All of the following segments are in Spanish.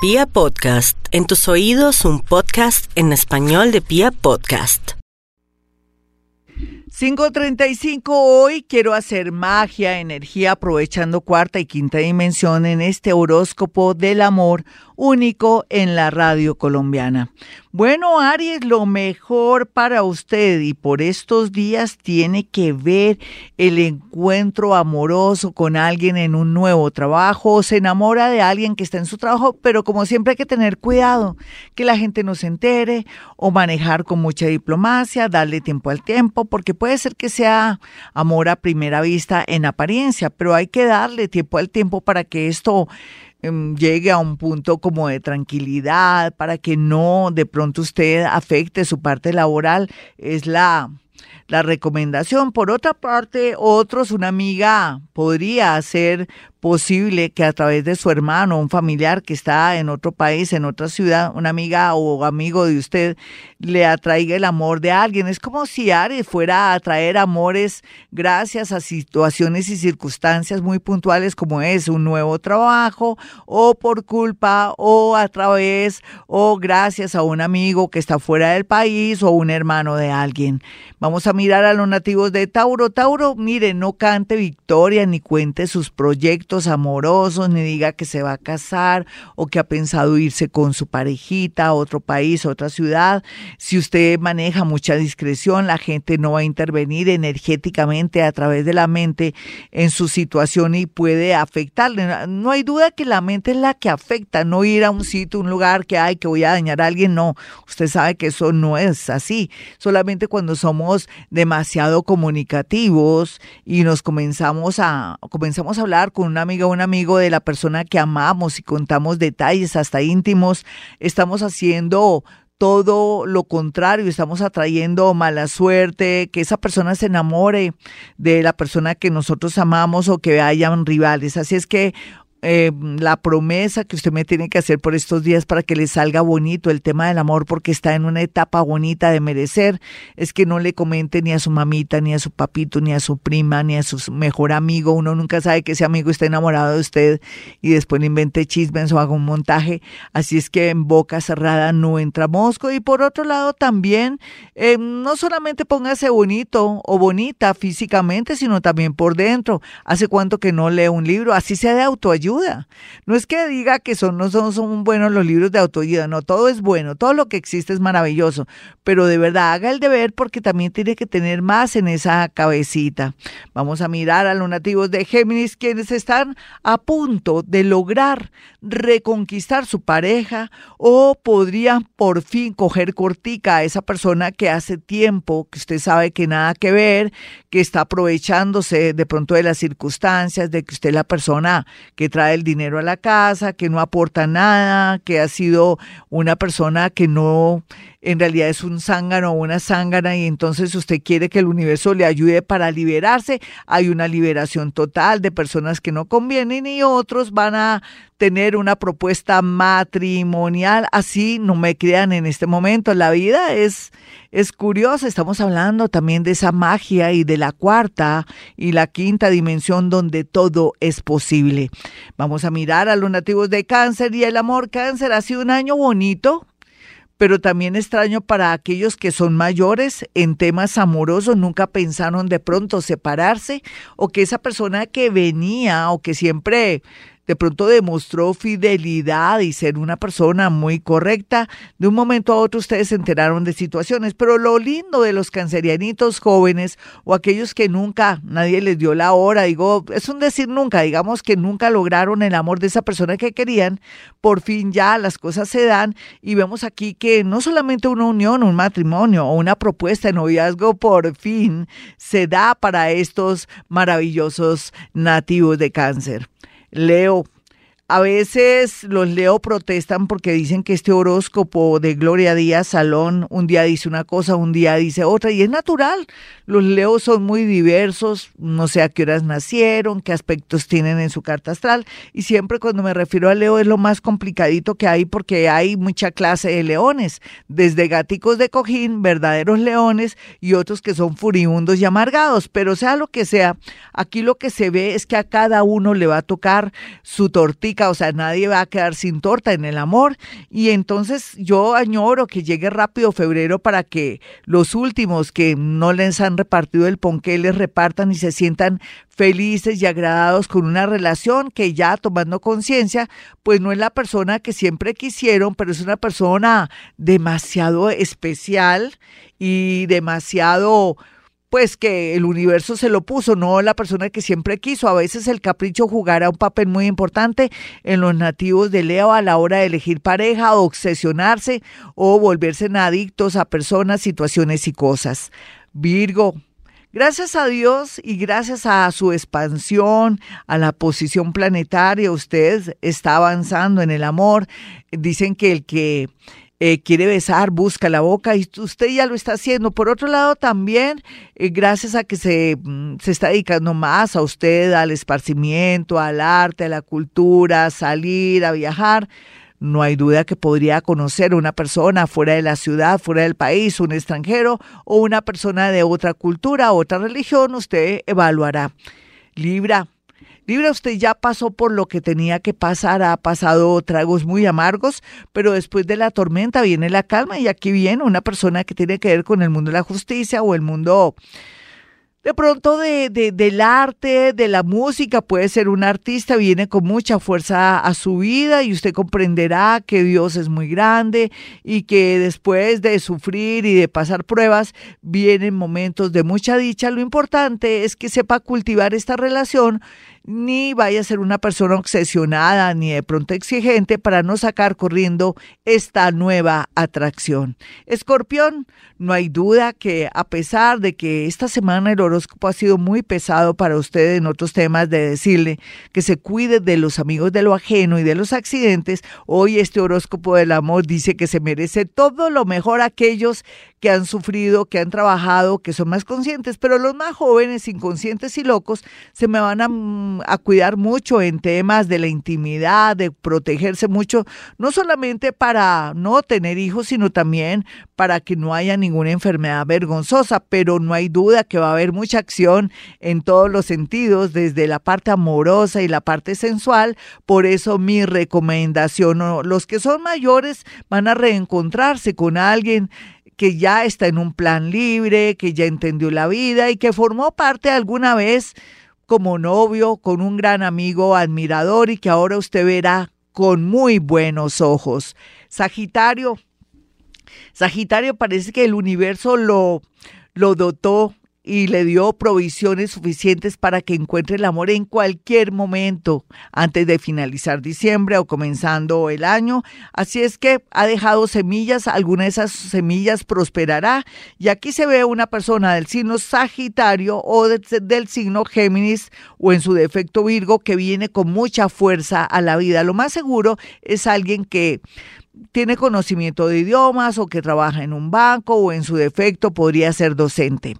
Pia Podcast, en tus oídos un podcast en español de Pia Podcast. 5.35 hoy quiero hacer magia, energía, aprovechando cuarta y quinta dimensión en este horóscopo del amor único en la radio colombiana. Bueno, Aries, lo mejor para usted y por estos días tiene que ver el encuentro amoroso con alguien en un nuevo trabajo o se enamora de alguien que está en su trabajo, pero como siempre hay que tener cuidado, que la gente no se entere o manejar con mucha diplomacia, darle tiempo al tiempo, porque puede ser que sea amor a primera vista en apariencia, pero hay que darle tiempo al tiempo para que esto llegue a un punto como de tranquilidad, para que no de pronto usted afecte su parte laboral, es la, la recomendación. Por otra parte, otros, una amiga podría hacer posible que a través de su hermano, un familiar que está en otro país, en otra ciudad, una amiga o amigo de usted, le atraiga el amor de alguien. Es como si Aries fuera a atraer amores gracias a situaciones y circunstancias muy puntuales como es un nuevo trabajo o por culpa o a través o gracias a un amigo que está fuera del país o un hermano de alguien. Vamos a mirar a los nativos de Tauro. Tauro, mire, no cante victoria ni cuente sus proyectos amorosos, ni diga que se va a casar o que ha pensado irse con su parejita a otro país, a otra ciudad. Si usted maneja mucha discreción, la gente no va a intervenir energéticamente a través de la mente en su situación y puede afectarle. No hay duda que la mente es la que afecta, no ir a un sitio, un lugar que hay que voy a dañar a alguien, no. Usted sabe que eso no es así. Solamente cuando somos demasiado comunicativos y nos comenzamos a comenzamos a hablar con una amiga o un amigo de la persona que amamos y contamos detalles hasta íntimos, estamos haciendo todo lo contrario, estamos atrayendo mala suerte, que esa persona se enamore de la persona que nosotros amamos o que hayan rivales. Así es que eh, la promesa que usted me tiene que hacer por estos días para que le salga bonito el tema del amor, porque está en una etapa bonita de merecer, es que no le comente ni a su mamita, ni a su papito, ni a su prima, ni a su mejor amigo. Uno nunca sabe que ese amigo está enamorado de usted y después le invente chismes o haga un montaje. Así es que en boca cerrada no entra mosco. Y por otro lado, también eh, no solamente póngase bonito o bonita físicamente, sino también por dentro. ¿Hace cuánto que no lee un libro? Así sea de autoayuda no es que diga que son, no son, son buenos los libros de autoayuda, no, todo es bueno, todo lo que existe es maravilloso, pero de verdad haga el deber porque también tiene que tener más en esa cabecita. Vamos a mirar a los nativos de Géminis, quienes están a punto de lograr reconquistar su pareja o podrían por fin coger cortica a esa persona que hace tiempo que usted sabe que nada que ver, que está aprovechándose de pronto de las circunstancias, de que usted es la persona que trae el dinero a la casa, que no aporta nada, que ha sido una persona que no en realidad es un zángano o una zángana y entonces usted quiere que el universo le ayude para liberarse, hay una liberación total de personas que no convienen y otros van a tener una propuesta matrimonial. Así no me crean en este momento. La vida es, es curiosa. Estamos hablando también de esa magia y de la cuarta y la quinta dimensión donde todo es posible. Vamos a mirar a los nativos de cáncer y el amor. Cáncer ha sido un año bonito pero también extraño para aquellos que son mayores en temas amorosos, nunca pensaron de pronto separarse o que esa persona que venía o que siempre de pronto demostró fidelidad y ser una persona muy correcta. De un momento a otro ustedes se enteraron de situaciones, pero lo lindo de los cancerianitos jóvenes o aquellos que nunca nadie les dio la hora, digo, es un decir nunca, digamos que nunca lograron el amor de esa persona que querían, por fin ya las cosas se dan y vemos aquí que no solamente una unión, un matrimonio o una propuesta de noviazgo por fin se da para estos maravillosos nativos de cáncer. Leo a veces los leo protestan porque dicen que este horóscopo de Gloria Díaz Salón un día dice una cosa, un día dice otra, y es natural. Los leos son muy diversos, no sé a qué horas nacieron, qué aspectos tienen en su carta astral, y siempre cuando me refiero a Leo es lo más complicadito que hay porque hay mucha clase de leones, desde gaticos de cojín, verdaderos leones, y otros que son furibundos y amargados, pero sea lo que sea, aquí lo que se ve es que a cada uno le va a tocar su tortica o sea, nadie va a quedar sin torta en el amor. Y entonces yo añoro que llegue rápido febrero para que los últimos que no les han repartido el ponqué les repartan y se sientan felices y agradados con una relación que ya tomando conciencia, pues no es la persona que siempre quisieron, pero es una persona demasiado especial y demasiado pues que el universo se lo puso, no la persona que siempre quiso. A veces el capricho jugará un papel muy importante en los nativos de Leo a la hora de elegir pareja, obsesionarse o volverse adictos a personas, situaciones y cosas. Virgo, Gracias a Dios y gracias a su expansión, a la posición planetaria, usted está avanzando en el amor. Dicen que el que eh, quiere besar, busca la boca y usted ya lo está haciendo. Por otro lado, también, eh, gracias a que se, mm, se está dedicando más a usted, al esparcimiento, al arte, a la cultura, a salir, a viajar, no hay duda que podría conocer una persona fuera de la ciudad, fuera del país, un extranjero o una persona de otra cultura, otra religión, usted evaluará. Libra, Libra, usted ya pasó por lo que tenía que pasar, ha pasado tragos muy amargos, pero después de la tormenta viene la calma y aquí viene una persona que tiene que ver con el mundo de la justicia o el mundo de pronto de, del arte, de la música, puede ser un artista, viene con mucha fuerza a su vida y usted comprenderá que Dios es muy grande y que después de sufrir y de pasar pruebas vienen momentos de mucha dicha. Lo importante es que sepa cultivar esta relación ni vaya a ser una persona obsesionada ni de pronto exigente para no sacar corriendo esta nueva atracción. Escorpión, no hay duda que a pesar de que esta semana el horóscopo ha sido muy pesado para usted en otros temas de decirle que se cuide de los amigos de lo ajeno y de los accidentes, hoy este horóscopo del amor dice que se merece todo lo mejor aquellos que han sufrido, que han trabajado, que son más conscientes, pero los más jóvenes, inconscientes y locos, se me van a, mm, a, cuidar mucho en temas de la intimidad, de protegerse mucho, no solamente para no tener hijos, sino también para que no haya ninguna enfermedad vergonzosa, pero no hay duda que va a haber mucha acción en todos los sentidos, desde la parte amorosa y la parte sensual, por eso mi recomendación, los que son mayores van a reencontrarse con alguien que ya está en un plan libre, que ya entendió la vida y que formó parte alguna vez como novio con un gran amigo admirador y que ahora usted verá con muy buenos ojos. Sagitario, Sagitario parece que el universo lo, lo dotó y le dio provisiones suficientes para que encuentre el amor en cualquier momento antes de finalizar diciembre o comenzando el año. Así es que ha dejado semillas, alguna de esas semillas prosperará y aquí se ve una persona del signo Sagitario o del signo Géminis o en su defecto Virgo que viene con mucha fuerza a la vida. Lo más seguro es alguien que tiene conocimiento de idiomas o que trabaja en un banco o en su defecto podría ser docente.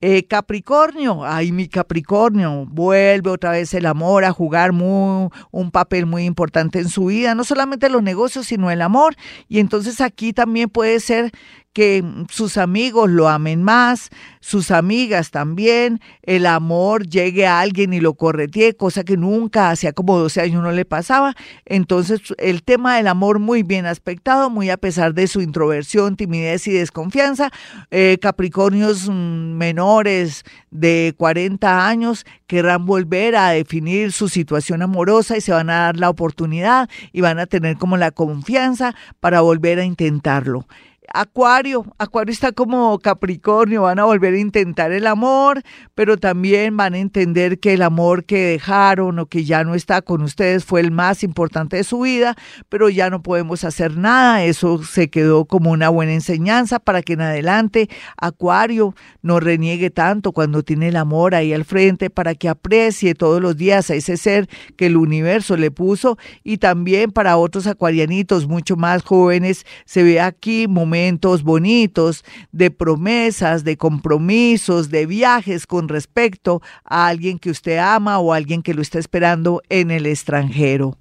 Eh, Capricornio, ay mi Capricornio, vuelve otra vez el amor a jugar un papel muy importante en su vida, no solamente los negocios, sino el amor. Y entonces aquí también puede ser que sus amigos lo amen más, sus amigas también, el amor llegue a alguien y lo corretee, cosa que nunca, hacía como 12 años no le pasaba. Entonces, el tema del amor muy bien aspectado, muy a pesar de su introversión, timidez y desconfianza. Eh, Capricornios mm, menores de 40 años querrán volver a definir su situación amorosa y se van a dar la oportunidad y van a tener como la confianza para volver a intentarlo. Acuario, Acuario está como Capricornio, van a volver a intentar el amor, pero también van a entender que el amor que dejaron o que ya no está con ustedes fue el más importante de su vida, pero ya no podemos hacer nada, eso se quedó como una buena enseñanza para que en adelante Acuario no reniegue tanto cuando tiene el amor ahí al frente, para que aprecie todos los días a ese ser que el universo le puso. Y también para otros acuarianitos mucho más jóvenes se ve aquí momentos bonitos, de promesas, de compromisos, de viajes con respecto a alguien que usted ama o alguien que lo está esperando en el extranjero.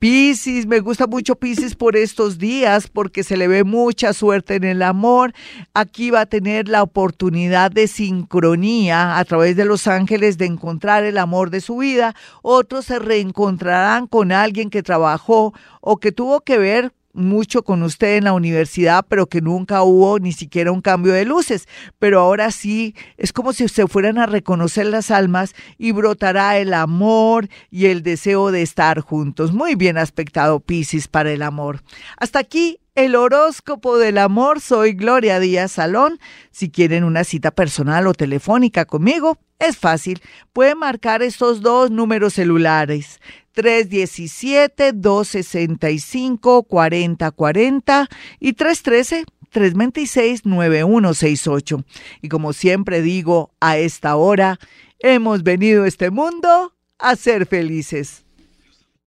Piscis, me gusta mucho Piscis por estos días porque se le ve mucha suerte en el amor. Aquí va a tener la oportunidad de sincronía a través de los ángeles de encontrar el amor de su vida. Otros se reencontrarán con alguien que trabajó o que tuvo que ver mucho con usted en la universidad, pero que nunca hubo ni siquiera un cambio de luces. Pero ahora sí, es como si se fueran a reconocer las almas y brotará el amor y el deseo de estar juntos. Muy bien aspectado, Piscis, para el amor. Hasta aquí el horóscopo del amor. Soy Gloria Díaz Salón. Si quieren una cita personal o telefónica conmigo, es fácil. Pueden marcar estos dos números celulares. 317-265-4040 y 313-326-9168. Y como siempre digo, a esta hora hemos venido a este mundo a ser felices.